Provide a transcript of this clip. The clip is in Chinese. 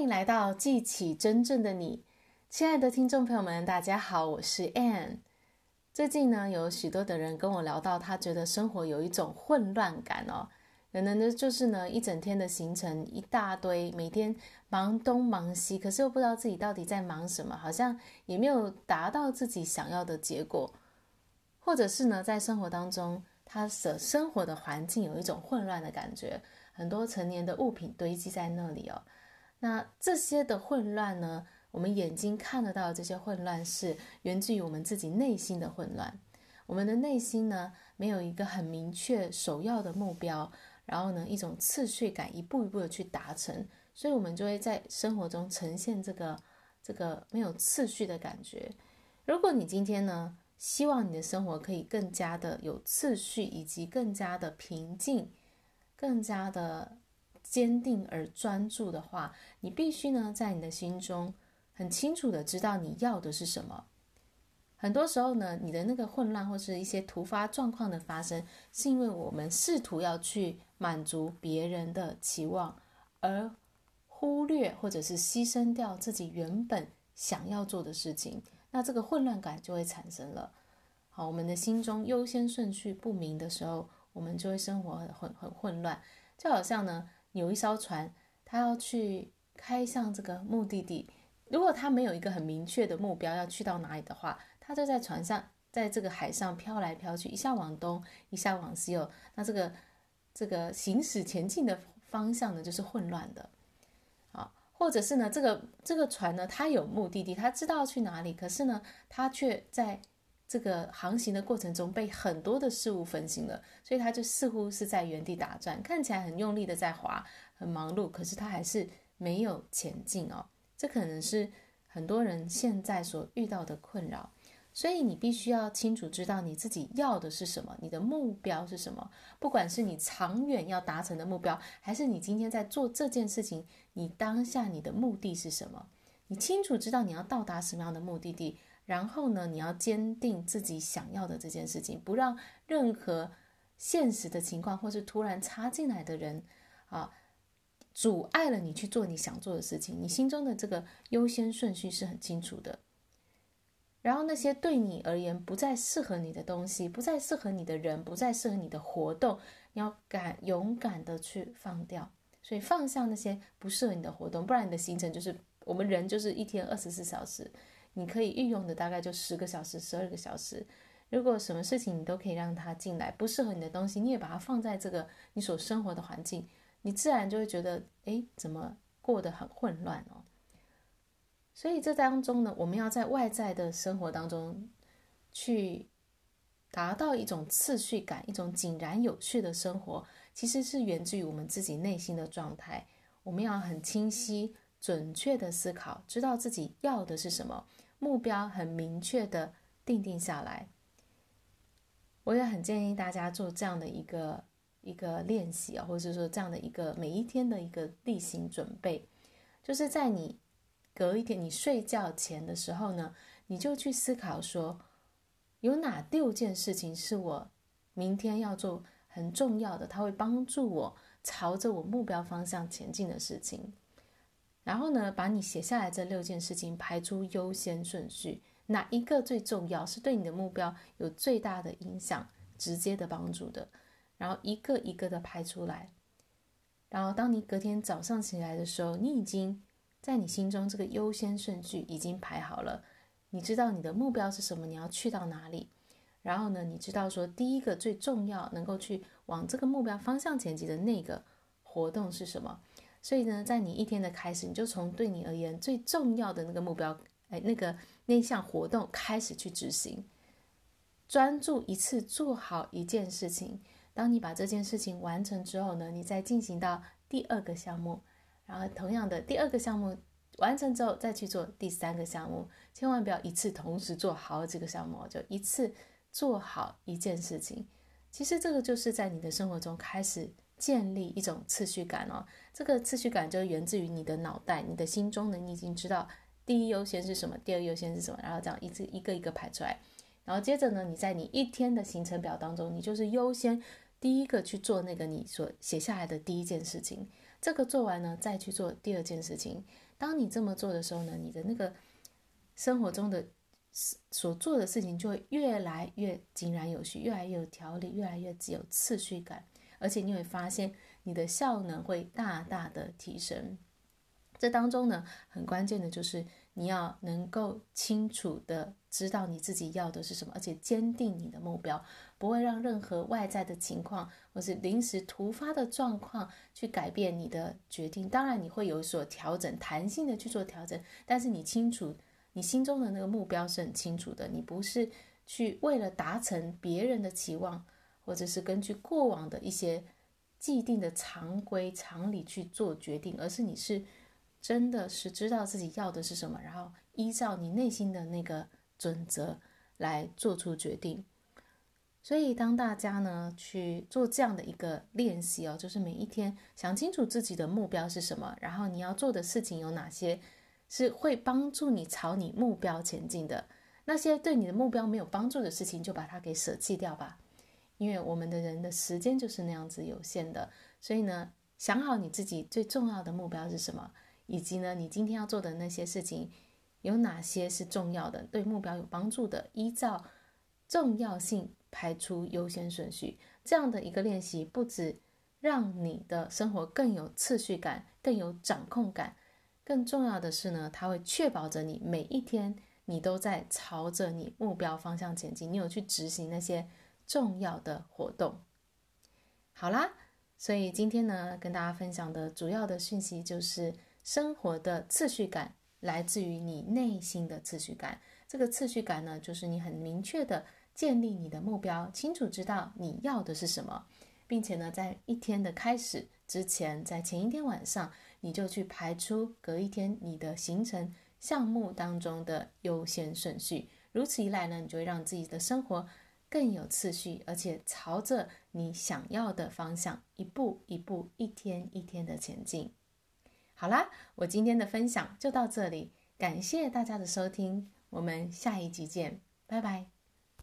欢迎来到记起真正的你，亲爱的听众朋友们，大家好，我是 Ann。最近呢，有许多的人跟我聊到，他觉得生活有一种混乱感哦。可能呢，就是呢，一整天的行程一大堆，每天忙东忙西，可是又不知道自己到底在忙什么，好像也没有达到自己想要的结果，或者是呢，在生活当中，他的生活的环境有一种混乱的感觉，很多成年的物品堆积在那里哦。那这些的混乱呢，我们眼睛看得到这些混乱，是源自于我们自己内心的混乱。我们的内心呢，没有一个很明确首要的目标，然后呢，一种次序感，一步一步的去达成，所以我们就会在生活中呈现这个这个没有次序的感觉。如果你今天呢，希望你的生活可以更加的有次序，以及更加的平静，更加的坚定而专注的话，你必须呢，在你的心中很清楚的知道你要的是什么。很多时候呢，你的那个混乱或是一些突发状况的发生，是因为我们试图要去满足别人的期望，而忽略或者是牺牲掉自己原本想要做的事情，那这个混乱感就会产生了。好，我们的心中优先顺序不明的时候，我们就会生活很很很混乱。就好像呢，有一艘船，它要去开向这个目的地，如果它没有一个很明确的目标要去到哪里的话，它就在船上，在这个海上飘来飘去，一下往东，一下往西哦。那这个。这个行驶前进的方向呢，就是混乱的，啊，或者是呢，这个这个船呢，它有目的地，它知道去哪里，可是呢，它却在这个航行的过程中被很多的事物分心了，所以它就似乎是在原地打转，看起来很用力的在划，很忙碌，可是它还是没有前进哦。这可能是很多人现在所遇到的困扰。所以你必须要清楚知道你自己要的是什么，你的目标是什么。不管是你长远要达成的目标，还是你今天在做这件事情，你当下你的目的是什么？你清楚知道你要到达什么样的目的地，然后呢，你要坚定自己想要的这件事情，不让任何现实的情况或是突然插进来的人啊，阻碍了你去做你想做的事情。你心中的这个优先顺序是很清楚的。然后那些对你而言不再适合你的东西，不再适合你的人，不再适合你的活动，你要敢勇敢的去放掉。所以放下那些不适合你的活动，不然你的行程就是我们人就是一天二十四小时，你可以运用的大概就十个小时、十二个小时。如果什么事情你都可以让它进来，不适合你的东西，你也把它放在这个你所生活的环境，你自然就会觉得，哎，怎么过得很混乱哦。所以这当中呢，我们要在外在的生活当中，去达到一种次序感，一种井然有序的生活，其实是源自于我们自己内心的状态。我们要很清晰、准确的思考，知道自己要的是什么，目标很明确的定定下来。我也很建议大家做这样的一个一个练习啊，或者说这样的一个每一天的一个例行准备，就是在你。隔一天，你睡觉前的时候呢，你就去思考说，有哪六件事情是我明天要做很重要的，它会帮助我朝着我目标方向前进的事情。然后呢，把你写下来这六件事情排出优先顺序，哪一个最重要，是对你的目标有最大的影响、直接的帮助的，然后一个一个的排出来。然后当你隔天早上起来的时候，你已经。在你心中，这个优先顺序已经排好了。你知道你的目标是什么，你要去到哪里。然后呢，你知道说第一个最重要，能够去往这个目标方向前进的那个活动是什么。所以呢，在你一天的开始，你就从对你而言最重要的那个目标，哎，那个那项活动开始去执行。专注一次做好一件事情。当你把这件事情完成之后呢，你再进行到第二个项目。然后，同样的第二个项目完成之后，再去做第三个项目，千万不要一次同时做好几个项目，就一次做好一件事情。其实这个就是在你的生活中开始建立一种次序感哦。这个次序感就源自于你的脑袋、你的心中呢，你已经知道第一优先是什么，第二优先是什么，然后这样一次一个一个排出来。然后接着呢，你在你一天的行程表当中，你就是优先第一个去做那个你所写下来的第一件事情。这个做完呢，再去做第二件事情。当你这么做的时候呢，你的那个生活中的所做的事情就会越来越井然有序，越来越有条理，越来越具有次序感，而且你会发现你的效能会大大的提升。这当中呢，很关键的就是你要能够清楚的知道你自己要的是什么，而且坚定你的目标，不会让任何外在的情况或是临时突发的状况去改变你的决定。当然，你会有所调整，弹性的去做调整，但是你清楚，你心中的那个目标是很清楚的。你不是去为了达成别人的期望，或者是根据过往的一些既定的常规常理去做决定，而是你是。真的是知道自己要的是什么，然后依照你内心的那个准则来做出决定。所以，当大家呢去做这样的一个练习哦，就是每一天想清楚自己的目标是什么，然后你要做的事情有哪些，是会帮助你朝你目标前进的。那些对你的目标没有帮助的事情，就把它给舍弃掉吧。因为我们的人的时间就是那样子有限的，所以呢，想好你自己最重要的目标是什么。以及呢，你今天要做的那些事情，有哪些是重要的，对目标有帮助的？依照重要性排出优先顺序，这样的一个练习，不止让你的生活更有次序感、更有掌控感，更重要的是呢，它会确保着你每一天你都在朝着你目标方向前进，你有去执行那些重要的活动。好啦，所以今天呢，跟大家分享的主要的讯息就是。生活的次序感来自于你内心的次序感。这个次序感呢，就是你很明确的建立你的目标，清楚知道你要的是什么，并且呢，在一天的开始之前，在前一天晚上，你就去排出隔一天你的行程项目当中的优先顺序。如此一来呢，你就会让自己的生活更有次序，而且朝着你想要的方向，一步一步，一天一天的前进。好啦，我今天的分享就到这里，感谢大家的收听，我们下一集见，拜拜。